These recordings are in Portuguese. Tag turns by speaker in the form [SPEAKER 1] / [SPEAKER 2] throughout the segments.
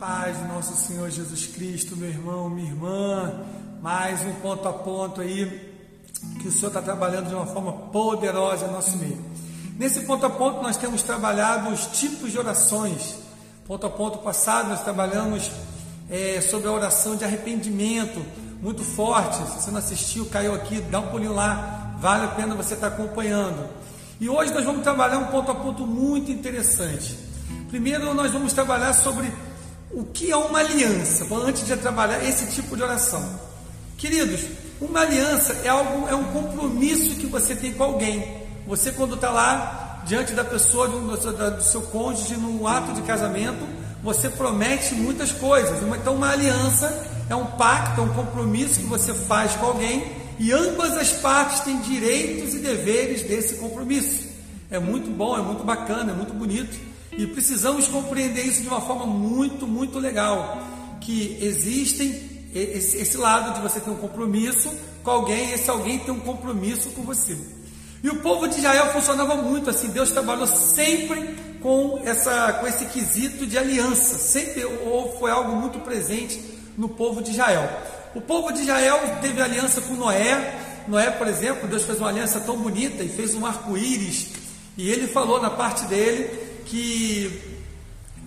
[SPEAKER 1] paz do nosso Senhor Jesus Cristo, meu irmão, minha irmã, mais um ponto a ponto aí que o Senhor está trabalhando de uma forma poderosa em nosso meio. Nesse ponto a ponto nós temos trabalhado os tipos de orações. Ponto a ponto passado nós trabalhamos é, sobre a oração de arrependimento, muito forte. Se você não assistiu, caiu aqui, dá um pulinho lá, vale a pena você estar acompanhando. E hoje nós vamos trabalhar um ponto a ponto muito interessante. Primeiro nós vamos trabalhar sobre o que é uma aliança, antes de trabalhar esse tipo de oração. Queridos, uma aliança é algo, é um compromisso que você tem com alguém. Você quando está lá diante da pessoa, do, do seu cônjuge, no ato de casamento, você promete muitas coisas. Então uma aliança é um pacto, é um compromisso que você faz com alguém e ambas as partes têm direitos e deveres desse compromisso. É muito bom, é muito bacana, é muito bonito e precisamos compreender isso de uma forma muito, muito legal. Que existem esse, lado de você ter um compromisso com alguém, esse alguém tem um compromisso com você. E o povo de Israel funcionava muito assim. Deus trabalhou sempre com essa, com esse quesito de aliança. Sempre ou foi algo muito presente no povo de Israel. O povo de Israel teve aliança com Noé. Noé, por exemplo, Deus fez uma aliança tão bonita e fez um arco-íris. E ele falou na parte dele que,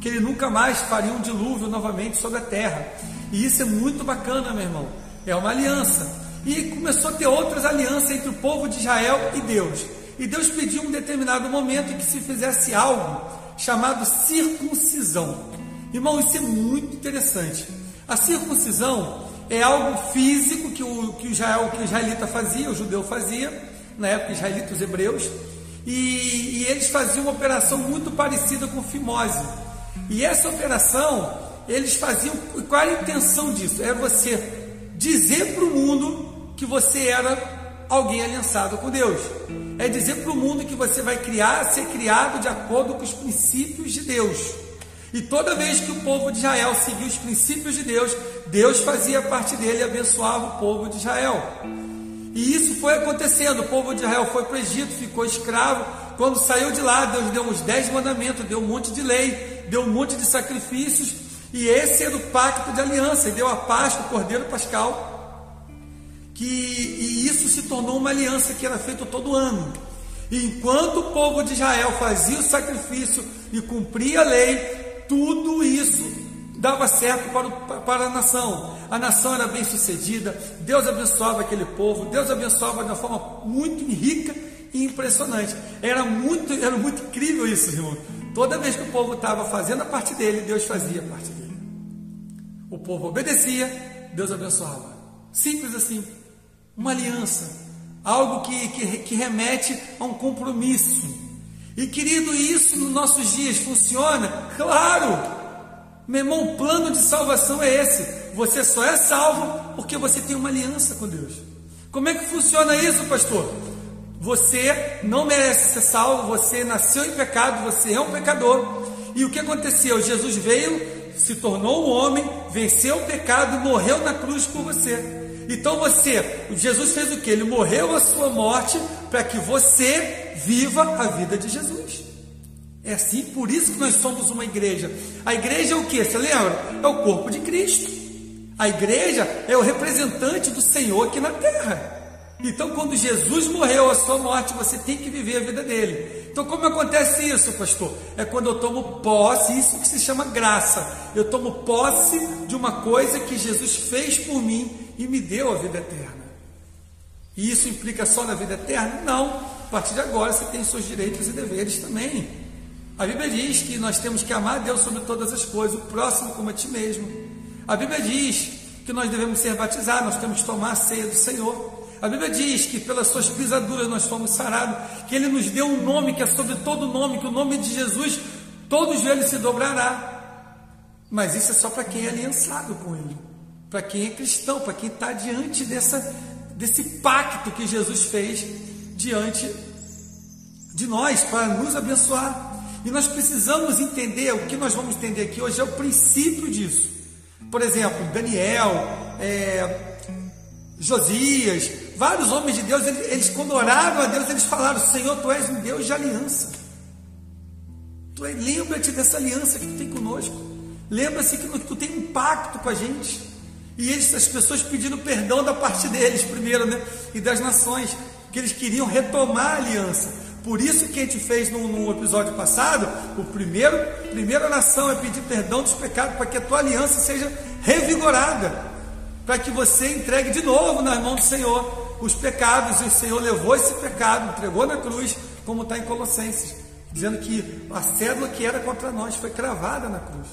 [SPEAKER 1] que ele nunca mais faria um dilúvio novamente sobre a terra. E isso é muito bacana, meu irmão. É uma aliança. E começou a ter outras alianças entre o povo de Israel e Deus. E Deus pediu um determinado momento que se fizesse algo chamado circuncisão. Irmão, isso é muito interessante. A circuncisão é algo físico que o, que o, Israel, que o israelita fazia, o judeu fazia, na época israelitas hebreus, e, e, eles faziam uma operação muito parecida com fimose. E essa operação, eles faziam, qual era a intenção disso? Era você dizer para o mundo que você era alguém aliançado com Deus. É dizer para o mundo que você vai criar, ser criado de acordo com os princípios de Deus. E toda vez que o povo de Israel seguia os princípios de Deus, Deus fazia parte dele e abençoava o povo de Israel. E isso foi acontecendo. O povo de Israel foi para o Egito, ficou escravo. Quando saiu de lá, Deus deu uns dez mandamentos, deu um monte de lei, deu um monte de sacrifícios. E esse era o pacto de aliança. E deu a Páscoa, o Cordeiro Pascal. Que, e isso se tornou uma aliança que era feita todo ano. E enquanto o povo de Israel fazia o sacrifício e cumpria a lei, tudo isso dava certo para, o, para a nação. A nação era bem sucedida, Deus abençoava aquele povo, Deus abençoava de uma forma muito rica e impressionante. Era muito, era muito incrível isso, irmão. Toda vez que o povo estava fazendo a parte dele, Deus fazia a parte dele. O povo obedecia, Deus abençoava. Simples assim. Uma aliança. Algo que, que, que remete a um compromisso. E querido, isso nos nossos dias funciona? Claro! Meu irmão, o plano de salvação é esse. Você só é salvo porque você tem uma aliança com Deus. Como é que funciona isso, pastor? Você não merece ser salvo, você nasceu em pecado, você é um pecador. E o que aconteceu? Jesus veio, se tornou um homem, venceu o pecado e morreu na cruz por você. Então você, Jesus fez o que? Ele morreu a sua morte para que você viva a vida de Jesus. É assim, por isso que nós somos uma igreja. A igreja é o que? Você lembra? É o corpo de Cristo. A igreja é o representante do Senhor aqui na terra. Então, quando Jesus morreu a sua morte, você tem que viver a vida dele. Então, como acontece isso, pastor? É quando eu tomo posse, isso que se chama graça. Eu tomo posse de uma coisa que Jesus fez por mim e me deu a vida eterna. E isso implica só na vida eterna? Não. A partir de agora você tem seus direitos e deveres também. A Bíblia diz que nós temos que amar Deus sobre todas as coisas, o próximo como a ti mesmo. A Bíblia diz que nós devemos ser batizados, nós temos que tomar a ceia do Senhor. A Bíblia diz que pelas suas pisaduras nós fomos sarados, que Ele nos deu um nome que é sobre todo nome, que o nome de Jesus todo joelho se dobrará. Mas isso é só para quem é aliançado com Ele, para quem é cristão, para quem está diante dessa, desse pacto que Jesus fez diante de nós, para nos abençoar. E nós precisamos entender, o que nós vamos entender aqui hoje é o princípio disso. Por exemplo, Daniel, é, Josias, vários homens de Deus, eles, eles, quando oraram a Deus, eles falaram: Senhor, tu és um Deus de aliança. Tu lembra-te dessa aliança que tu tem conosco. Lembra-se que tu tem um pacto com a gente. E eles, as pessoas pedindo perdão da parte deles primeiro, né? E das nações, que eles queriam retomar a aliança. Por isso que a gente fez no, no episódio passado, o primeiro, primeira nação é pedir perdão dos pecados para que a tua aliança seja revigorada, para que você entregue de novo nas mãos do Senhor os pecados, e o Senhor levou esse pecado, entregou na cruz, como está em Colossenses, dizendo que a cédula que era contra nós foi cravada na cruz.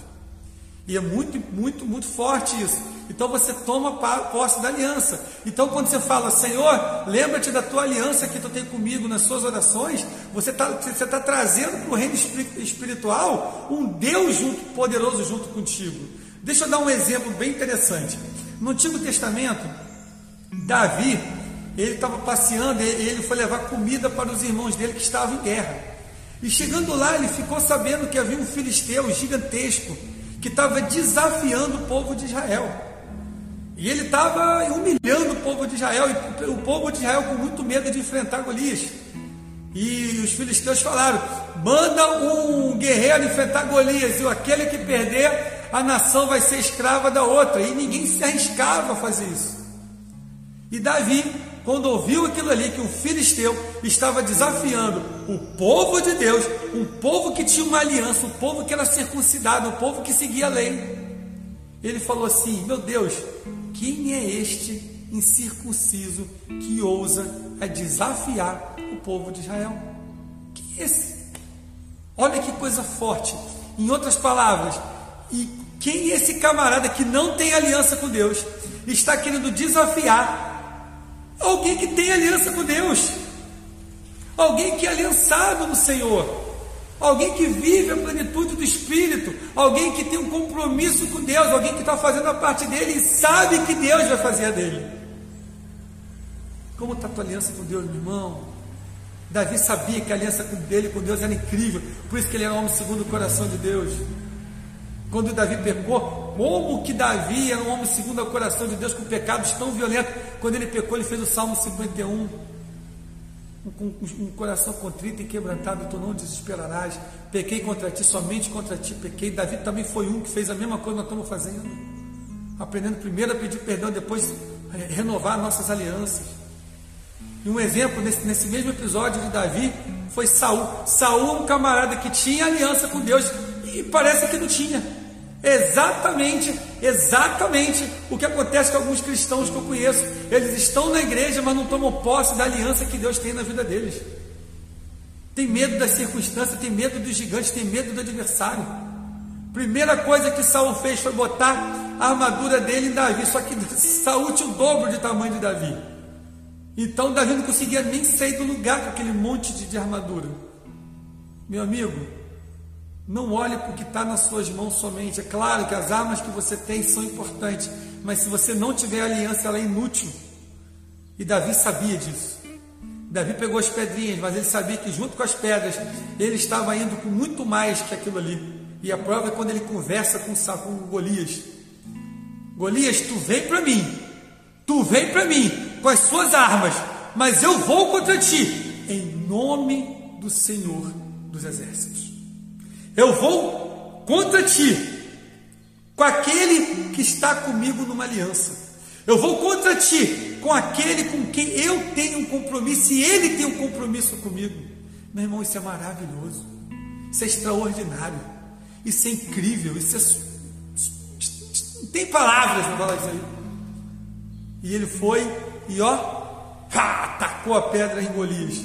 [SPEAKER 1] E é muito, muito, muito forte isso. Então você toma posse da aliança. Então quando você fala, Senhor, lembra-te da tua aliança que tu tem comigo nas suas orações, você está você tá trazendo para o reino espiritual um Deus junto, poderoso junto contigo. Deixa eu dar um exemplo bem interessante. No Antigo Testamento, Davi, ele estava passeando, ele foi levar comida para os irmãos dele que estavam em guerra. E chegando lá, ele ficou sabendo que havia um filisteu gigantesco que estava desafiando o povo de Israel. E ele estava humilhando o povo de Israel, e o povo de Israel com muito medo de enfrentar Golias. E os filisteus falaram: manda um guerreiro enfrentar Golias, e aquele que perder, a nação vai ser escrava da outra. E ninguém se arriscava a fazer isso. E Davi quando ouviu aquilo ali, que o filisteu estava desafiando o povo de Deus, um povo que tinha uma aliança, um povo que era circuncidado, um povo que seguia a lei, ele falou assim: Meu Deus, quem é este incircunciso que ousa a desafiar o povo de Israel? É esse? Olha que coisa forte. Em outras palavras, e quem é esse camarada que não tem aliança com Deus, está querendo desafiar Alguém que tem aliança com Deus. Alguém que é aliançado no Senhor. Alguém que vive a plenitude do Espírito. Alguém que tem um compromisso com Deus. Alguém que está fazendo a parte dele e sabe que Deus vai fazer a dele. Como está a tua aliança com Deus, meu irmão? Davi sabia que a aliança dele com Deus era incrível. Por isso que ele era um homem segundo o coração de Deus. Quando Davi pecou, como que Davi era um homem segundo o coração de Deus com pecados tão violentos? Quando ele pecou, ele fez o Salmo 51. Um coração contrito e quebrantado, tu não desesperarás. Pequei contra ti, somente contra ti pequei. Davi também foi um que fez a mesma coisa que nós estamos fazendo. Aprendendo primeiro a pedir perdão, depois renovar nossas alianças. E um exemplo nesse, nesse mesmo episódio de Davi foi Saul. Saul, um camarada que tinha aliança com Deus e parece que não tinha. Exatamente, exatamente o que acontece com alguns cristãos que eu conheço. Eles estão na igreja, mas não tomam posse da aliança que Deus tem na vida deles. Tem medo das circunstâncias, tem medo dos gigantes, tem medo do adversário. Primeira coisa que Saul fez foi botar a armadura dele em Davi. Só que Saul tinha o dobro de tamanho de Davi. Então Davi não conseguia nem sair do lugar com aquele monte de, de armadura. Meu amigo, não olhe para o que está nas suas mãos somente. É claro que as armas que você tem são importantes, mas se você não tiver aliança, ela é inútil. E Davi sabia disso. Davi pegou as pedrinhas, mas ele sabia que junto com as pedras ele estava indo com muito mais que aquilo ali. E a prova é quando ele conversa com, com Golias. Golias, tu vem para mim, tu vem para mim com as suas armas, mas eu vou contra ti, em nome do Senhor dos Exércitos. Eu vou contra ti, com aquele que está comigo numa aliança. Eu vou contra ti, com aquele com quem eu tenho um compromisso e ele tem um compromisso comigo. Meu irmão, isso é maravilhoso. Isso é extraordinário. Isso é incrível. Isso é. Não tem palavras para falar isso aí. E ele foi e ó, atacou a pedra em Golias.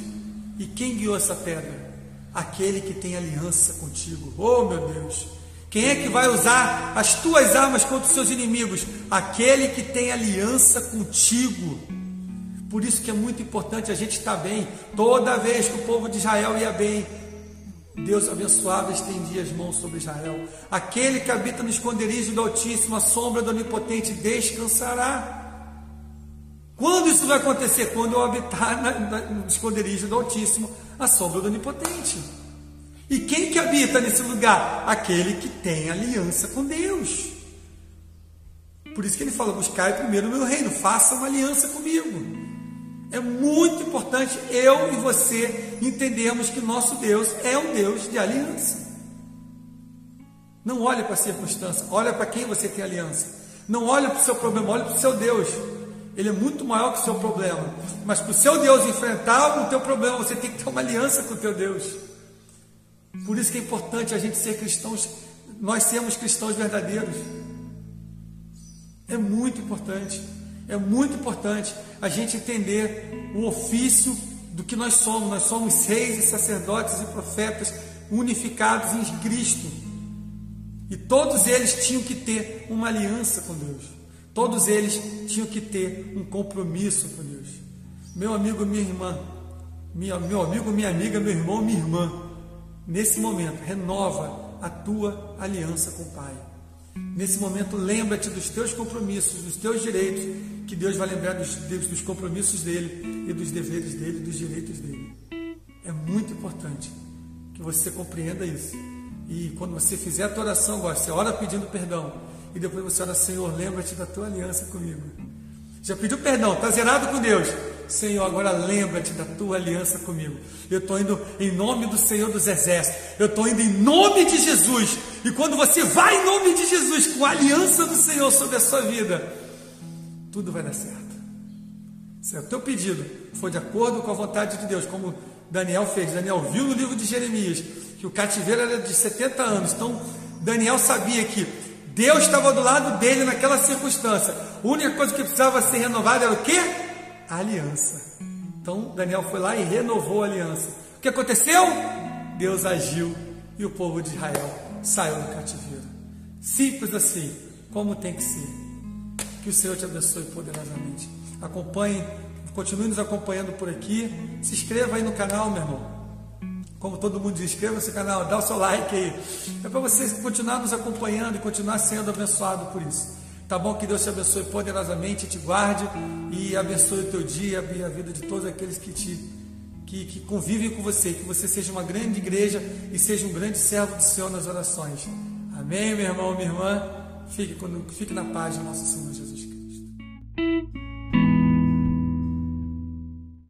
[SPEAKER 1] E quem guiou essa pedra? Aquele que tem aliança contigo. Oh, meu Deus! Quem é que vai usar as tuas armas contra os seus inimigos? Aquele que tem aliança contigo. Por isso que é muito importante a gente estar bem. Toda vez que o povo de Israel ia bem, Deus abençoava e estendia as mãos sobre Israel. Aquele que habita no esconderijo do Altíssimo, a sombra do Onipotente, descansará. Quando isso vai acontecer? Quando eu habitar no esconderijo do Altíssimo, a sombra do Onipotente. E quem que habita nesse lugar? Aquele que tem aliança com Deus. Por isso que ele fala: buscar primeiro o meu reino, faça uma aliança comigo. É muito importante eu e você entendermos que nosso Deus é um Deus de aliança. Não olhe para a circunstância, olha para quem você tem aliança. Não olhe para o seu problema, olhe para o seu Deus. Ele é muito maior que o seu problema. Mas para o seu Deus enfrentar o teu problema, você tem que ter uma aliança com o teu Deus. Por isso que é importante a gente ser cristãos, nós sermos cristãos verdadeiros. É muito importante, é muito importante a gente entender o ofício do que nós somos. Nós somos reis e sacerdotes e profetas unificados em Cristo. E todos eles tinham que ter uma aliança com Deus. Todos eles tinham que ter um compromisso com Deus. Meu amigo, minha irmã, minha, meu amigo, minha amiga, meu irmão, minha irmã, nesse momento, renova a tua aliança com o Pai. Nesse momento, lembra-te dos teus compromissos, dos teus direitos, que Deus vai lembrar dos, dos compromissos dele e dos deveres dele, dos direitos dele. É muito importante que você compreenda isso. E quando você fizer a tua oração, você ora pedindo perdão. E depois você ora, Senhor, lembra-te da tua aliança comigo. Já pediu perdão, está zerado com Deus. Senhor, agora lembra-te da tua aliança comigo. Eu estou indo em nome do Senhor dos Exércitos. Eu estou indo em nome de Jesus. E quando você vai em nome de Jesus, com a aliança do Senhor sobre a sua vida, tudo vai dar certo. Se o teu pedido for de acordo com a vontade de Deus, como Daniel fez, Daniel viu no livro de Jeremias que o cativeiro era de 70 anos. Então, Daniel sabia que Deus estava do lado dele naquela circunstância. A única coisa que precisava ser renovada era o quê? A aliança. Então, Daniel foi lá e renovou a aliança. O que aconteceu? Deus agiu e o povo de Israel saiu do cativeiro. Simples assim, como tem que ser. Que o Senhor te abençoe poderosamente. Acompanhe, continue nos acompanhando por aqui. Se inscreva aí no canal, meu irmão. Como todo mundo diz, inscreva-se no canal, dá o seu like aí. É para você continuar nos acompanhando e continuar sendo abençoado por isso. Tá bom? Que Deus te abençoe poderosamente, te guarde e abençoe o teu dia e a vida de todos aqueles que te que, que convivem com você. Que você seja uma grande igreja e seja um grande servo do Senhor nas orações. Amém, meu irmão, minha irmã. Fique, fique na paz do nosso Senhor Jesus.